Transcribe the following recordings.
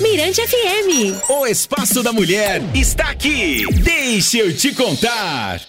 Mirante FM. O Espaço da Mulher está aqui. Deixa eu te contar.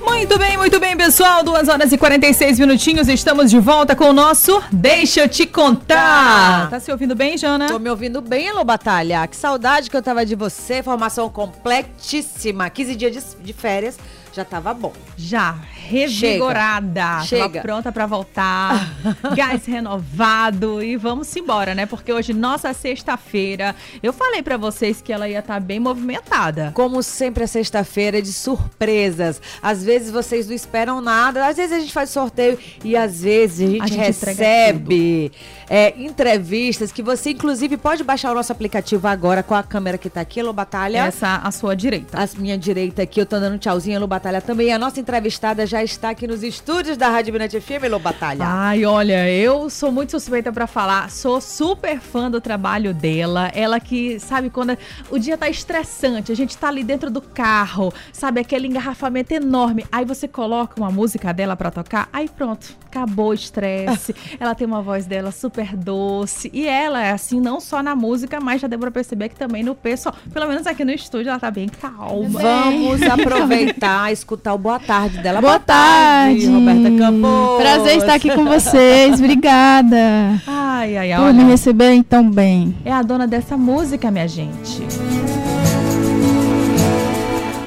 Muito bem, muito bem, pessoal. Duas horas e 46 minutinhos. Estamos de volta com o nosso Deixa eu te contar. Tá se ouvindo bem, Jana? Tô me ouvindo bem, Alô Batalha. Que saudade que eu tava de você. Formação completíssima. 15 dias de, de férias já tava bom. Já, revigorada. Chega. Tava pronta pra voltar. gás renovado e vamos embora, né? Porque hoje, nossa sexta-feira, eu falei pra vocês que ela ia estar bem movimentada. Como sempre, a sexta-feira é de surpresas. Às vezes vocês não esperam nada, às vezes a gente faz sorteio e às vezes a gente, A gente recebe é, entrevistas que você, inclusive, pode baixar o nosso aplicativo agora com a câmera que tá aqui, Alô Batalha. Essa à sua direita. A minha direita aqui, eu tô dando um tchauzinho, Alô Batalha também. A nossa entrevistada já está aqui nos estúdios da Rádio Mirante FM, Alô Batalha. Ai, olha, eu sou muito suspeita pra falar. Sou super fã do trabalho dela. Ela que, sabe, quando o dia tá estressante, a gente tá ali dentro do carro, sabe, aquele engarrafamento enorme. Aí você coloca uma música dela pra tocar, aí pronto, acabou o estresse. ela tem uma voz dela super doce. E ela é assim, não só na música, mas já deu pra perceber que também no pessoal, pelo menos aqui no estúdio, ela tá bem calma. Vamos aproveitar, escutar o boa tarde dela. Boa tarde. Roberta Campos. Prazer estar aqui com vocês. Obrigada Ai, ai, ai. por me receberem tão bem. é a dona dessa música, minha gente.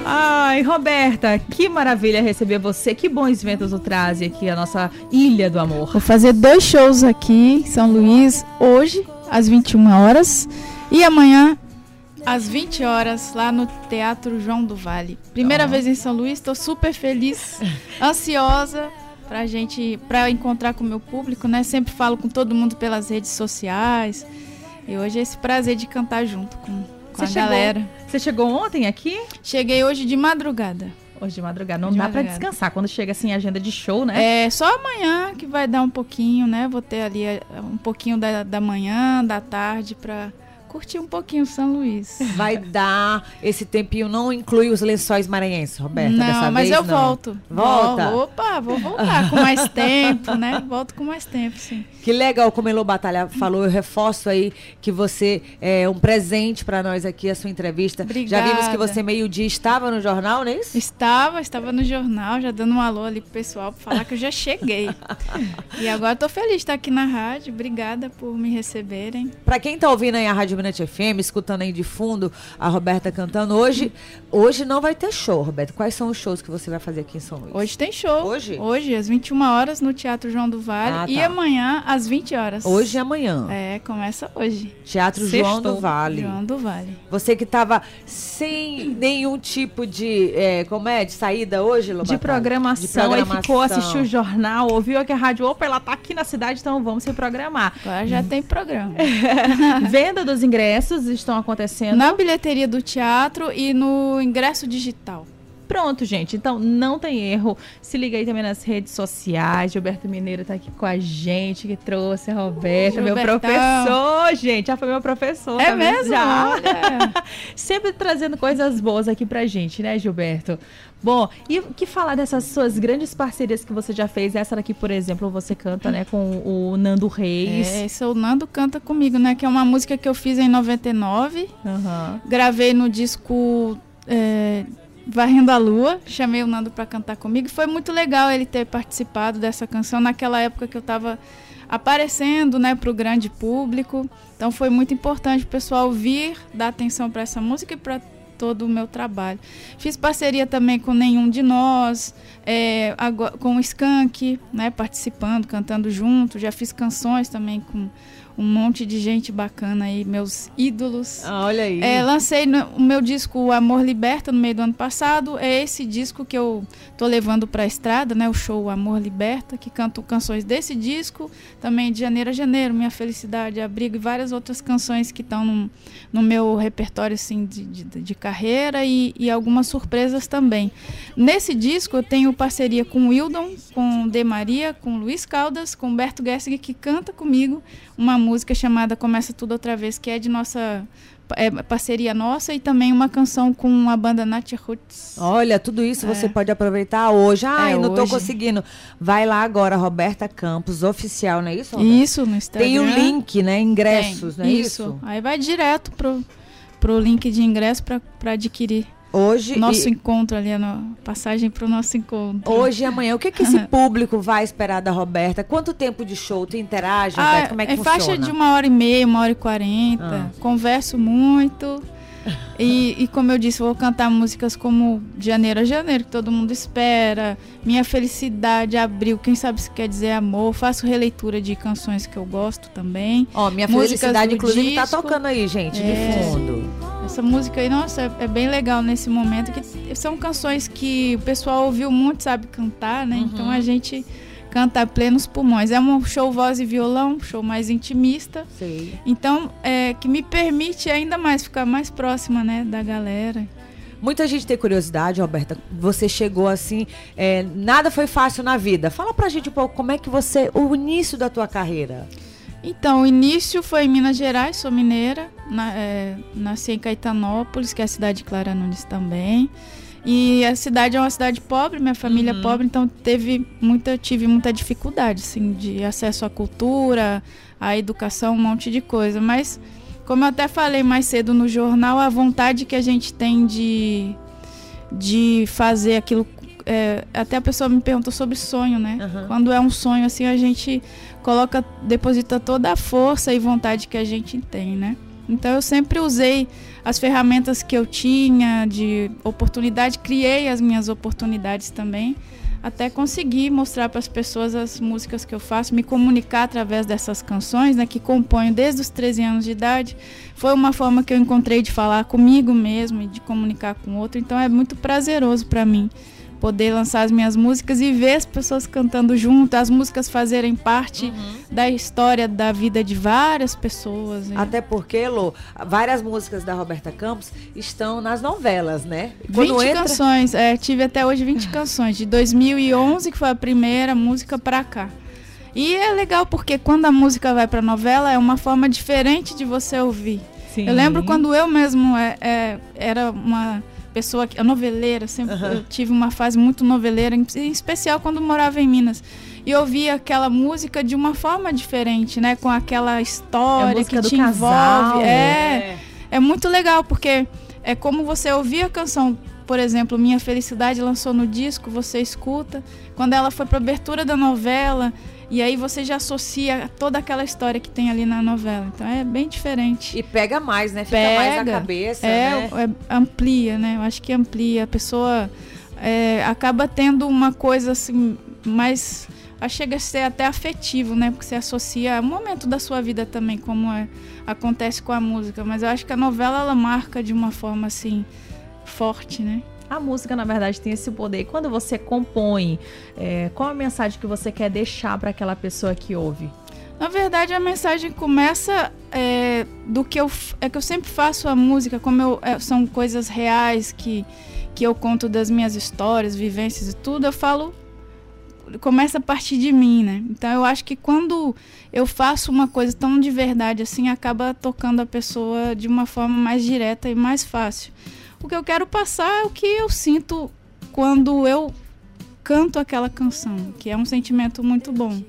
Ai, Roberta, que maravilha receber você. Que bons ventos o traz aqui, a nossa Ilha do Amor. Vou fazer dois shows aqui em São Luís, hoje, às 21 horas, e amanhã, às 20 horas, lá no Teatro João do Vale. Primeira vez em São Luís, estou super feliz, ansiosa pra gente, pra encontrar com o meu público, né? Sempre falo com todo mundo pelas redes sociais. E hoje é esse prazer de cantar junto com, com a chegou- galera. Você chegou ontem aqui? Cheguei hoje de madrugada. Hoje de madrugada. Não De dá madrugada. descansar quando chega assim a agenda de show, né? É só amanhã que vai dar um pouquinho, né? Vou ter ali eh, um pouquinho da, da manhã, da tarde, pra curtir um pouquinho São Luís. Vai dar esse tempinho, não inclui os lençóis maranhenses, Roberta, não, dessa mas vez, eu não. volto. Volta? Vol- Opa, vou voltar com mais tempo, né? Volto com mais tempo, sim. Que legal, como Elô Batalha falou, eu reforço aí que você é um presente pra nós aqui, a sua entrevista. Já vimos que Obrigada. você meio-dia estava no jornal, não é isso? Estava, estava no jornal, já dando um alô ali pro pessoal pra falar que eu já cheguei. e agora tô feliz de estar aqui na rádio. Obrigada por me receberem. Pra quem tá ouvindo aí a Rádio Mirante FM, escutando aí de fundo a Roberta cantando, hoje, hoje não vai ter show, Roberta. Quais são os shows que você vai fazer aqui em São Luís? Hoje tem show. Hoje? Hoje, às 21 horas, no Teatro João do Vale. Ah, E tá. amanhã, às 20 horas. Hoje e amanhã. É, começa hoje. Teatro João Sextou. do Vale. João do Vale. Você que tava sem nenhum tipo de, é, como é, de saída hoje, Lô De programação, aí ficou, assistiu o jornal, ouviu que a rádio, opa, ela tá aqui na cidade, então vamos se programar. Agora já tem programa. Venda dos ingressos estão acontecendo. Na bilheteria do teatro e no ingresso digital. Pronto, gente. Então não tem erro. Se liga aí também nas redes sociais. Gilberto Mineiro tá aqui com a gente, que trouxe a Roberta, meu Gilbertão. professor, gente. Já foi meu professor. É tá mesmo? Já. Sempre trazendo coisas boas aqui pra gente, né, Gilberto? Bom, e o que falar dessas suas grandes parcerias que você já fez? Essa daqui, por exemplo, você canta, né, com o Nando Reis. É, esse é o Nando Canta Comigo, né? Que é uma música que eu fiz em 99. Aham. Gravei no disco é, Varrendo a Lua. Chamei o Nando pra cantar comigo. Foi muito legal ele ter participado dessa canção naquela época que eu tava aparecendo, né, pro grande público. Então foi muito importante o pessoal vir, dar atenção para essa música e para todo o meu trabalho. Fiz parceria também com Nenhum de Nós, é, com o Skank, né, participando, cantando junto. Já fiz canções também com um monte de gente bacana aí, meus ídolos. Ah, olha aí. É, lancei no- o meu disco O Amor Liberta no meio do ano passado. É esse disco que eu tô levando pra estrada, né? O show Amor Liberta, que canto canções desse disco, também de janeiro a janeiro, Minha Felicidade, Abrigo e várias outras canções que estão no, no meu repertório assim, de, de, de carreira e, e algumas surpresas também. Nesse disco eu tenho parceria com o Wildon, com De Maria, com Luiz Caldas, com Humberto Gessig, que canta comigo uma música música chamada Começa Tudo Outra Vez, que é de nossa é, parceria nossa, e também uma canção com a banda Nath Roots. Olha, tudo isso É. você pode aproveitar hoje. Ai, É, não tô hoje. conseguindo. Vai lá agora, Roberta Campos, oficial, não é isso? Roberta? Isso, no Instagram. Tem o link, né? Ingressos, Tem, não é isso? Aí vai direto pro, pro link de ingresso para adquirir. Hoje Nosso e, encontro ali, a passagem pro nosso encontro. hoje e amanhã. O que, que esse público vai esperar da Roberta? Quanto tempo de show? Tu interage, Ah? Como é que em funciona? faixa de uma hora e meia, uma hora e quarenta. Ah. Converso muito. E, e como eu disse, vou cantar músicas como Janeiro a Janeiro, que todo mundo espera. Minha Felicidade, Abril, quem sabe se quer dizer amor. Faço releitura de canções que eu gosto também. Ó, minha Músicas felicidade, inclusive, tá disco. tocando aí, gente, É. de fundo. Essa música aí, nossa, é, é bem legal nesse momento. que São canções que o pessoal ouviu muito, sabe cantar, né? Então a gente canta a plenos pulmões. É um show voz e violão, um show mais intimista. Então, é, que me permite ainda mais ficar mais próxima, né, da galera. Muita gente tem curiosidade, Roberta. Você chegou assim, é, nada foi fácil na vida. Fala pra gente um pouco como é que você, o início da tua carreira. Então, o início foi em Minas Gerais, sou mineira, na- é, nasci em Caetanópolis, que é a cidade de Clara Nunes também. E a cidade é uma cidade pobre, minha família é pobre, então teve muita, tive muita dificuldade, assim, de acesso à cultura, à educação, um monte de coisa. Mas, como eu até falei mais cedo no jornal, a vontade que a gente tem de, de fazer aquilo. É, até a pessoa me perguntou sobre sonho, né? Aham. Quando é um sonho assim, a gente coloca, deposita toda a força e vontade que a gente tem, né? Então eu sempre usei as ferramentas que eu tinha de oportunidade, criei as minhas oportunidades também, até conseguir mostrar para as pessoas as músicas que eu faço, me comunicar através dessas canções, né, que componho desde os 13 anos de idade. Foi uma forma que eu encontrei de falar comigo mesmo e de comunicar com o outro, então é muito prazeroso para mim poder lançar as minhas músicas e ver as pessoas cantando junto, as músicas fazerem parte da história da vida de várias pessoas. né? Até porque, Lô, várias músicas da Roberta Campos estão nas novelas, né? 20 canções, é, tive até hoje 20 canções, de 2011, que foi a primeira música pra cá. E é legal porque quando a música vai pra novela é uma forma diferente de você ouvir. Sim. Eu lembro quando eu mesmo é, é, era uma pessoa que, noveleira, sempre Aham. eu tive uma fase muito noveleira, em, em especial quando morava em Minas. E ouvia aquela música de uma forma diferente, né? Com aquela É a história música que te casal. envolve. É, é muito legal, porque é como você ouvir a canção, por exemplo, Minha Felicidade lançou no disco, você escuta. Quando ela foi pra abertura da novela, e aí você já associa toda aquela história que tem ali na novela. Então é bem diferente. E pega mais, né? Fica mais na Pega. cabeça, É, né? é, amplia, né? Eu acho que amplia. A pessoa é, acaba tendo uma coisa assim, mais. que Chega a ser até afetivo, né? Porque você associa a um momento da sua vida também, como é, acontece com a música. Mas eu acho que a novela ela marca de uma forma assim, forte, né? A música, na verdade, tem esse poder. Quando você compõe, é, qual a mensagem que você quer deixar para aquela pessoa que ouve? Na verdade, a mensagem começa é, do que eu é que eu sempre faço a música, como eu, é, são coisas reais que que eu conto das minhas histórias, vivências e tudo, eu falo começa a partir de mim, né? Então eu acho que quando eu faço uma coisa tão de verdade assim, acaba tocando a pessoa de uma forma mais direta e mais fácil. O que eu quero passar é o que eu sinto quando eu canto aquela canção, que é um sentimento muito bom.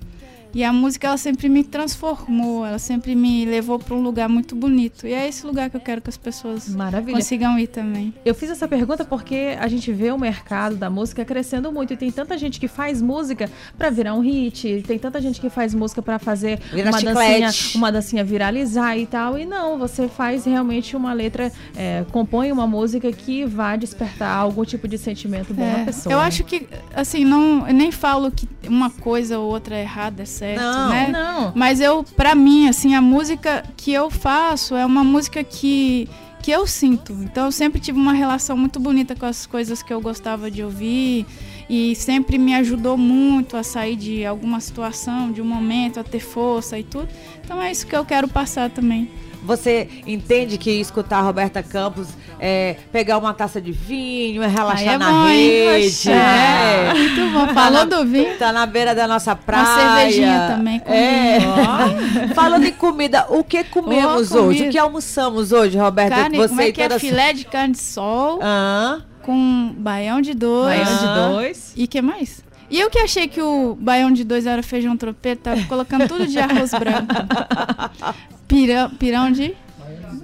E a música ela sempre me transformou, ela sempre me levou para um lugar muito bonito. E é esse lugar que eu quero que as pessoas Maravilha. consigam ir também. Eu fiz essa pergunta porque a gente vê o mercado da música crescendo muito e tem tanta gente que faz música pra virar um hit, tem tanta gente que faz música pra fazer Virar uma chiclete. dancinha, uma dancinha viralizar e tal. E não, você faz realmente uma letra, é, compõe uma música que vai despertar algum tipo de sentimento bom na É, pessoa. eu acho que, assim, não, eu nem falo que uma coisa ou outra é errada, é certo, Não, né? Não. Mas eu, pra mim, assim, a música que eu faço é uma música que, que eu sinto. Então eu sempre tive uma relação muito bonita com as coisas que eu gostava de ouvir. e sempre me ajudou muito a sair de alguma situação, de um momento, a ter força e tudo. Então é isso que eu quero passar também. Você entende que escutar a Roberta Campos é pegar uma taça de vinho, é relaxar Aí é na bom, rede. É, é. muito bom. Falou do vinho. Tá na beira da nossa praia. Uma cervejinha também com É. Falando em comida, o que comemos Ô, hoje? O que almoçamos hoje, Roberta? Carne, Você como é que é? Filé de carne de sol Hã? com baião de dois. Baião de Ah. dois. E que mais? E eu que achei que o baião de dois era feijão tropeiro, tava colocando tudo de arroz branco. Pirão, pirão de,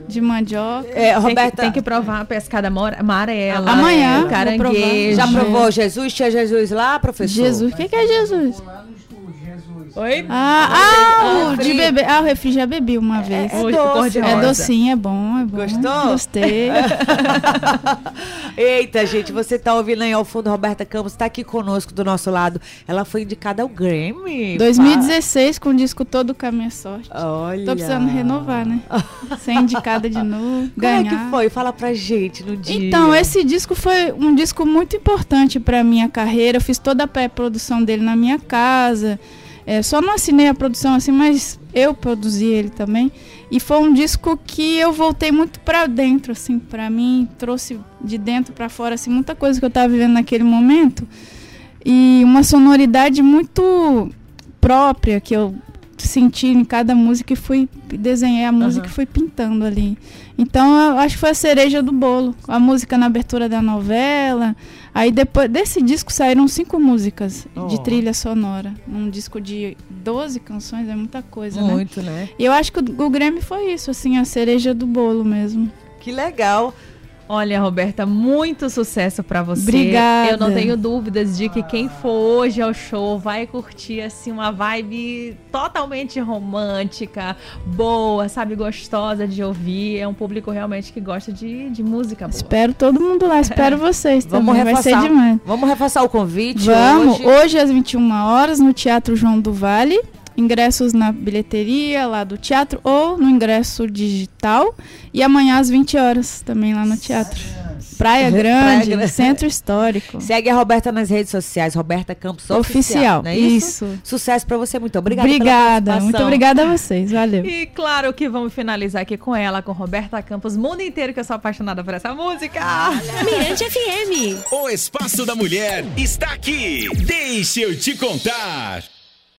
de mandioca. É, Tem que, Roberta, tem que provar a pescada mora- amarela. Amanhã, caranguejo. já provou Jesus? Tinha Jesus lá, professor? Jesus, o que, que é Jesus? Oi? Ah, ah, o de frio. beber. Ah, o refri já bebi uma vez. É doce. É docinho, é bom, é bom. Gostou? Gostei. Eita, gente, você tá ouvindo aí ao fundo, Roberta Campos tá aqui conosco do nosso lado. Ela foi indicada ao Grammy. 2016, com o disco todo com a minha sorte. Olha. Tô precisando renovar, né? Ser indicada de novo, Como ganhar. é que foi? Fala pra gente no dia. Então, esse disco foi um disco muito importante para minha carreira. Eu fiz toda a pré-produção dele na minha casa. É, só não assinei a produção assim, mas eu produzi ele também. E foi um disco que eu voltei muito para dentro, assim, para mim, trouxe de dentro para fora assim muita coisa que eu estava vivendo naquele momento. E uma sonoridade muito própria que eu senti em cada música e fui desenhei a música e fui pintando ali. Então eu acho que foi a cereja do bolo. A música na abertura da novela. Aí depois desse disco saíram cinco músicas Oh. de trilha sonora. Um disco de 12 canções é muita coisa, né? Muito, né? E eu acho que o, o Grammy foi isso, assim, a cereja do bolo mesmo. Que legal. Olha, Roberta, muito sucesso pra você. Obrigada. Eu não tenho dúvidas de que quem for hoje ao show vai curtir assim uma vibe totalmente romântica, boa, sabe, gostosa de ouvir. É um público realmente que gosta de, de música boa. Espero todo mundo lá, espero vocês Vamos também, vai reforçar. ser demais. Vamos reforçar o convite Vamos, hoje. hoje às 21 horas no Teatro João do Vale. Ingressos na bilheteria lá do teatro ou no ingresso digital. E amanhã às 20 horas também lá no teatro. Praia Grande, Grande. Centro Histórico. Segue a Roberta nas redes sociais, Roberta Campos Oficial. Oficial, não é isso? isso. Sucesso pra você, muito obrigada. Obrigada, muito obrigada a vocês, valeu. E claro que vamos finalizar aqui com ela, com Roberta Campos, mundo inteiro que eu sou apaixonada por essa música. Mirante FM. O Espaço da Mulher está aqui. Deixa eu te contar.